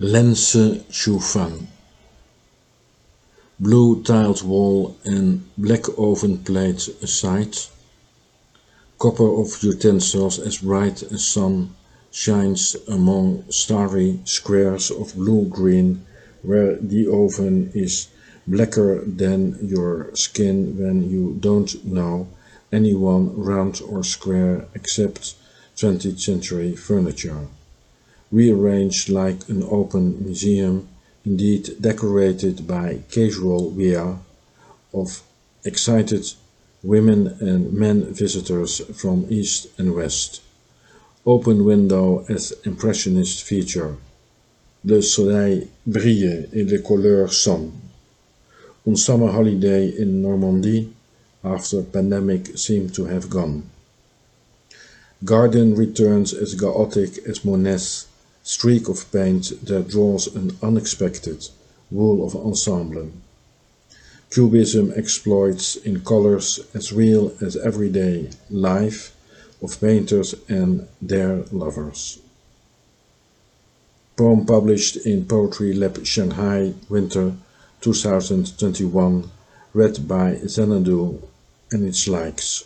Lense Choufan. Blue tiled wall and black oven plate aside. Copper of utensils as bright as sun shines among starry squares of blue-green where the oven is blacker than your skin when you don't know anyone round or square except 20th century furniture rearranged like an open museum, indeed decorated by casual wear of excited women and men visitors from east and west. Open window as impressionist feature. Le soleil brille et les couleurs sont. On summer holiday in Normandy after pandemic seemed to have gone. Garden returns as chaotic as Monet's streak of paint that draws an unexpected wool of ensemble. Cubism exploits in colors as real as everyday life of painters and their lovers. Poem published in Poetry Lab Shanghai, Winter 2021, read by Xanadu and its likes.